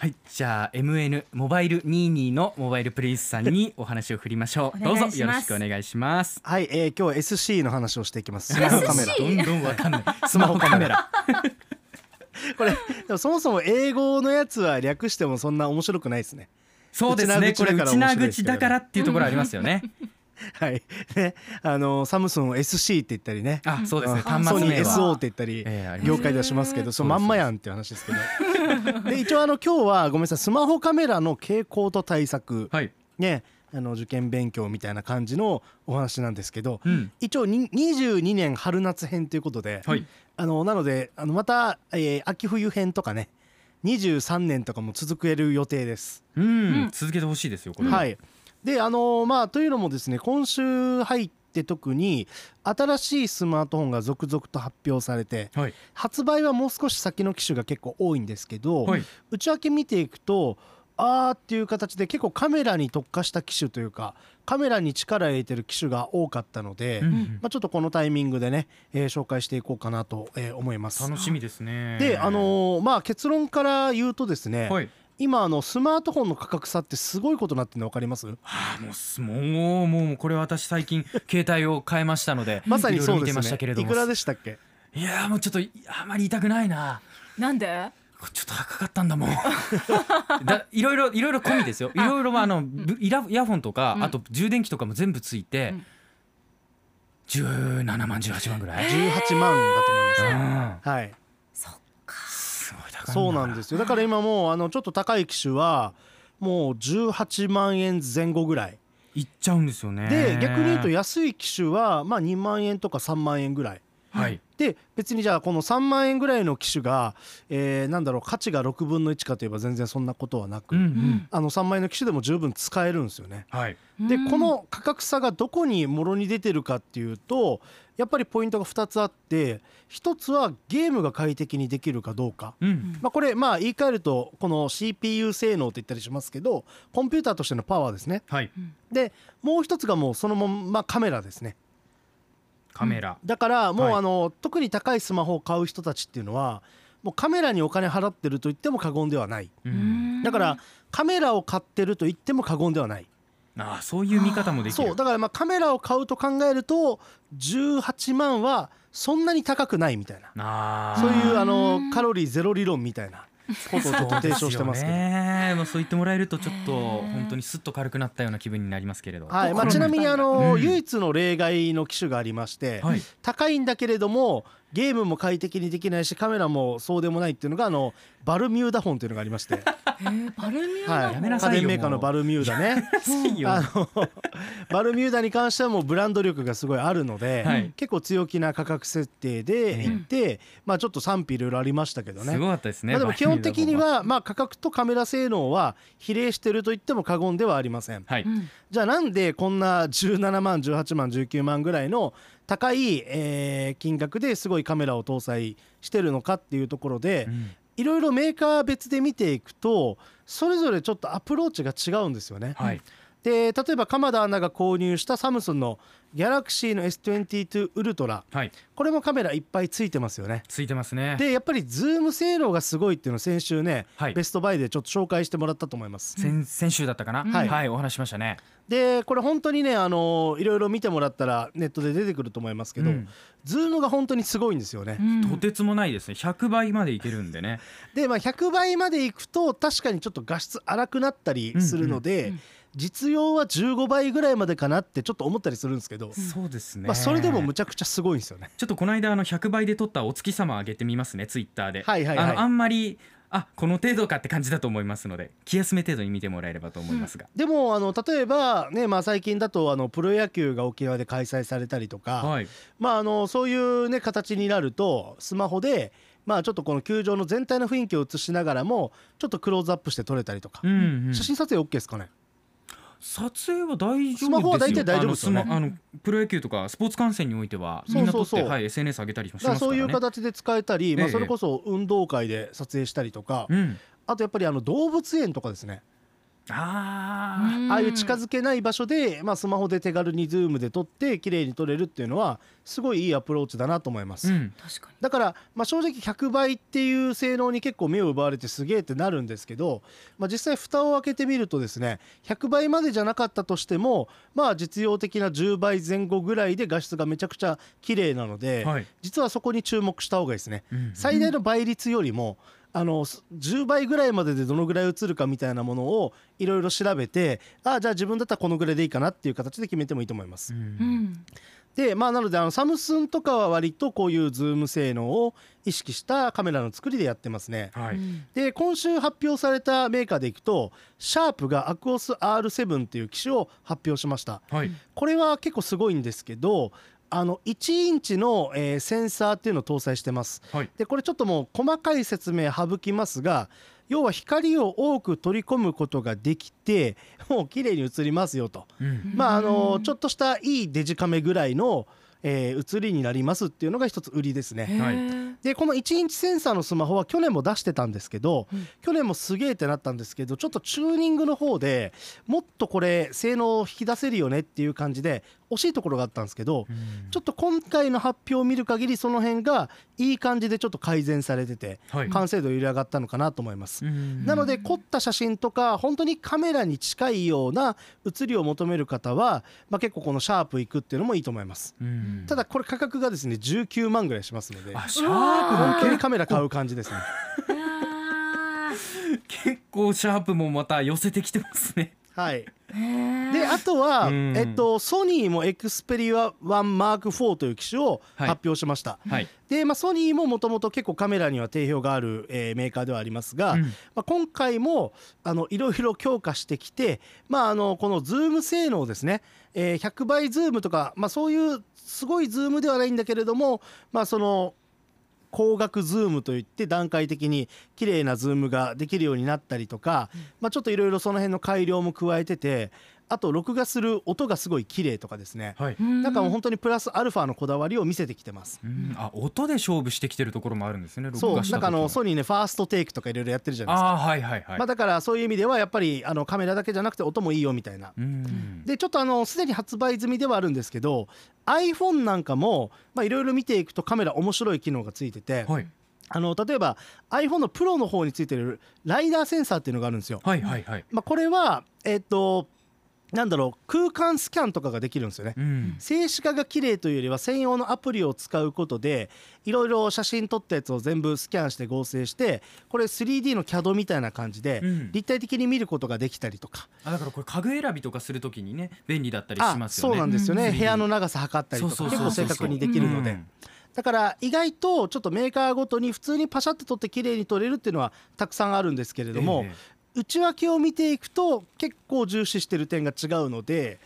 はいじゃあ MN モバイル22のモバイルプレイスさんにお話を振りましょう。どうぞよろしくお願いします。はい、えー、今日は SC の話をしていきます。スママホカメラ。どんどんわかんない。スマホカメラ。これでもそもそも英語のやつは略してもそんな面白くないですね。そうですね。これ内内縄口だから面白いですけど縄口だからっていうところありますよね。はい。ね。あのサムスンを SC って言ったりね。あそうですね。あソニー SO はって言ったり、業界ではしますけどそのまんまやんっていう話ですけど で一応あの今日はごめんなさいスマホカメラの傾向と対策。はい。ねあの受験勉強みたいな感じのお話なんですけどうん。一応に22年春夏編ということで、はい。あのなのであのまた、えー秋冬編とかね23年とかも続ける予定です。うん、うん。続けてほしいですよこれ。はい、であのまあというのもですね今週入って特に新しいスマートフォンが続々と発表されてはい。発売はもう少し先の機種が結構多いんですけど、はい。内訳見ていくとあーっていう形で結構カメラに特化した機種というかカメラに力を入れてる機種が多かったので、うん。まあ、ちょっとこのタイミングでね、えー紹介していこうかなと、えー思います。楽しみですね。であのーまあ結論から言うとですね、はい今あのスマートフォンの価格差ってすごいことになってるの分かります？はあ、もうすもうもうこれ私最近携帯を変えましたので まさにいろいろ見てそうですね。ましたけれども。いくらでしたっけ？いやーもうちょっとあまり痛くないな。なんで？ちょっと高かったんだもん。だいろいろいろいろ込みですよ。いろいろあのブイライヤホンとか、うん。あと充電器とかも全部ついて、うん。17万18万ぐらい、18万だと思いますね。うん。はいそうなんですよ。だから今もうあのちょっと高い機種はもう18万円前後ぐらい。いっちゃうんですよねで逆に言うと安い機種はまあ2万円とか3万円ぐらい。はい。で別にじゃあこの3万円ぐらいの機種が、えーなんだろう価値が6分の1かといえば全然そんなことはなく、うんうん。あの3万円の機種でも十分使えるんですよね。はい。でうん。この価格差がどこにもろに出てるかっていうとやっぱりポイントが2つあって1つはゲームが快適にできるかどうか。うん。まあ、これまあ言い換えるとこの CPU 性能って言ったりしますけどコンピューターとしてのパワーですね。はい。でもう一つがもうそのままカメラですねカメラ、だからもうはい。あの、特に高いスマホを買う人たちっていうのはもうカメラにお金払ってると言っても過言ではない。うん。だからカメラを買ってると言っても過言ではない。ああそういう見方もできる。そう。だからまあカメラを買うと考えると18万はそんなに高くないみたいな。ああそういうあのカロリーゼロ理論みたいなことをちょっと提唱してますけど。ねもうそう言ってもらえるとちょっと本当にスッと軽くなったような気分になりますけれど。はいまあ、心ちなみにあの、うん。唯一の例外の機種がありまして、はい。高いんだけれどもゲームも快適にできないしカメラもそうでもないっていうのがあのバルミューダフォンというのがありまして、へーバルミューダはい、やめなさいよ家電メーカーのバルミューダね。いいよ。あのバルミューダに関してはもうブランド力がすごいあるので、はい。結構強気な価格設定でいって、まあちょっと賛否いろいろありましたけどね。すごかったですねまあ、でも基本的にバはまあ価格とカメラ性能は比例してると言っても過言ではありません。はい。うん。じゃあなんでこんな17万18万19万ぐらいの高い、えー金額ですごいカメラを搭載してるのかっていうところでうんいろいろメーカー別で見ていくとそれぞれちょっとアプローチが違うんですよね。はいで例えば鎌田アナが購入したサムスンのギャラクシーの S22 ウルトラはい。これもカメラいっぱいついてますよね。ついてますね。でやっぱりズーム性能がすごいっていうのを先週ね、はい。ベストバイでちょっと紹介してもらったと思います。先先週だったかな？はい。はいお話ししましたね。でこれ本当にねあのいろいろ見てもらったらネットで出てくると思いますけど、うん。ズームが本当にすごいんですよね。うん。とてつもないですね。100倍までいけるんでね。で、まあ、100倍までいくと確かにちょっと画質荒くなったりするので、うんうん実用は15倍ぐらいまでかなってちょっと思ったりするんですけど、そうですね。まあ、それでもむちゃくちゃすごいんですよね。ちょっとこの間あの100倍で撮ったお月様上げてみますねツイッターで。はいはいはい。あのあんまりあこの程度かって感じだと思いますので気休め程度に見てもらえればと思いますが、でもあの例えばね、まあ、最近だとあのプロ野球が沖縄で開催されたりとか、はい。まあ、あのそういう、ね、形になるとスマホで、まあ、ちょっとこの球場の全体の雰囲気を映しながらもちょっとクローズアップして撮れたりとか、うんうん。写真撮影 OK ですかね？撮影は大丈夫ですよ。スマホは大体大丈夫ですよね。あのプロ野球とかスポーツ観戦においてはそうそうそう。みんな撮ってはい SNS 上げたりもしますからねいう形で使えたり、まあ、ええそれこそ運動会で撮影したりとか、うん。あとやっぱりあの動物園とかですねあああいう近づけない場所で、まあ、スマホで手軽にズームで撮って綺麗に撮れるっていうのはすごいいいアプローチだなと思います、あ、うん、確かに。だから、まあ、正直100倍っていう性能に結構目を奪われてすげえってなるんですけど、まあ、実際蓋を開けてみるとですね100倍までじゃなかったとしてもまあ実用的な10倍前後ぐらいで画質がめちゃくちゃ綺麗なので、はい。実はそこに注目した方がいいですね。うん。最大の倍率よりもあのす10倍ぐらいまででどのぐらい映るかみたいなものをいろいろ調べてああじゃあ自分だったらこのぐらいでいいかなっていう形で決めてもいいと思います。うんうんでまあなのであのサムスンとかは割とこういうズーム性能を意識したカメラの作りでやってますね。はい、で今週発表されたメーカーでいくとシャープがアクオス R7 っていう機種を発表しました。はい、これは結構すごいんですけどあの1インチの、えーセンサーっていうのを搭載してます。はい、でこれちょっともう細かい説明省きますが要は光を多く取り込むことができてもう綺麗に映りますよと。うん、まああのちょっとしたいいデジカメぐらいの、えー映りになりますっていうのが一つ売りですね。でこの1インチセンサーのスマホは去年も出してたんですけど、うん。去年もすげえってなったんですけどちょっとチューニングの方でもっとこれ性能を引き出せるよねっていう感じで惜しいところがあったんですけど、うん。ちょっと今回の発表を見る限りその辺がいい感じでちょっと改善されててはい、完成度揺れ上がったのかなと思います。うん。なので凝った写真とか本当にカメラに近いような写りを求める方は、まあ、結構このシャープいくっていうのもいいと思います。うんただこれ価格がですね19万ぐらいしますので。あシャ本ープも当にカメラ買う感じですね。あ結構シャープもまた寄せてきてますね。はい、であとは、うん。えっと、ソニーもエクスペリア1マーク4という機種をはい。発表しました。はい、で、まあ、ソニーももともと結構カメラには定評がある、えーメーカーではありますが、うん。まあ、今回もあのいろいろ強化してきて、まあ、あのこのズーム性能ですね、えー100倍ズームとか、まあ、そういうすごいズームではないんだけれども、まあ、その光学ズームといって段階的に綺麗なズームができるようになったりとか、まあ、ちょっといろいろその辺の改良も加えててあと録画する音がすごい綺麗とかですねはい。なんかもう本当にプラスアルファのこだわりを見せてきてます。うんあ音で勝負してきてるところもあるんですね。録そうなんかあのソニーねファーストテイクとかいろいろやってるじゃないですか。あーはいはいはい。まあ、だからそういう意味ではやっぱりあのカメラだけじゃなくて音もいいよみたいな。うんでちょっとあのすでに発売済みではあるんですけど iPhone なんかもまあいろいろ見ていくとカメラ面白い機能がついてて、はいあの例えば iPhone のプロの方についてるライダーセンサーっていうのがあるんですよ。はいはいはい。まあ、これはえっとなんだろう空間スキャンとかができるんですよね。うん。静止画が綺麗というよりは専用のアプリを使うことでいろいろ写真撮ったやつを全部スキャンして合成してこれ 3D の CAD みたいな感じでうん。立体的に見ることができたりとか、あだからこれ家具選びとかするときにね便利だったりしあますよね。そうなんですよね、うん。部屋の長さ測ったりとか結構正確にできるので、うん。だから意外とちょっとメーカーごとに普通にパシャって撮って綺麗に撮れるっていうのはたくさんあるんですけれども、え内訳を見ていくと結構重視してる点が違うので、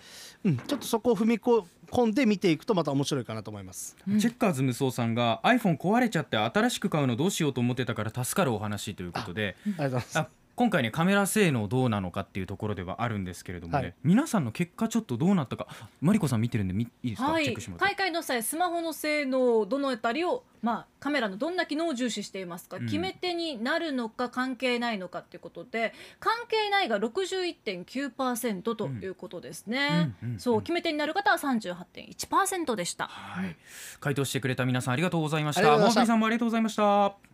うん、ちょっとそこを踏み込んで見ていくとまた面白いかなと思います。えチェッカーズ無双さんが iPhone 壊れちゃって新しく買うのどうしようと思ってたから助かるお話ということでありがとうございます。あ今回ねカメラ性能どうなのかっていうところではあるんですけれどもね、はい。皆さんの結果ちょっとどうなったかマリコさん見てるんでみいいですか、はい。チェックしてもらって。大会の際スマホの性能どのあたりをまあカメラのどんな機能を重視していますか、うん。決め手になるのか関係ないのかっていうことで関係ないが61.9%ということですね、うんうんうんそう決め手になる方は38.1%でした、はい、回答してくれた皆さんありがとうございました。とうございました。モーさんもありがとうございました。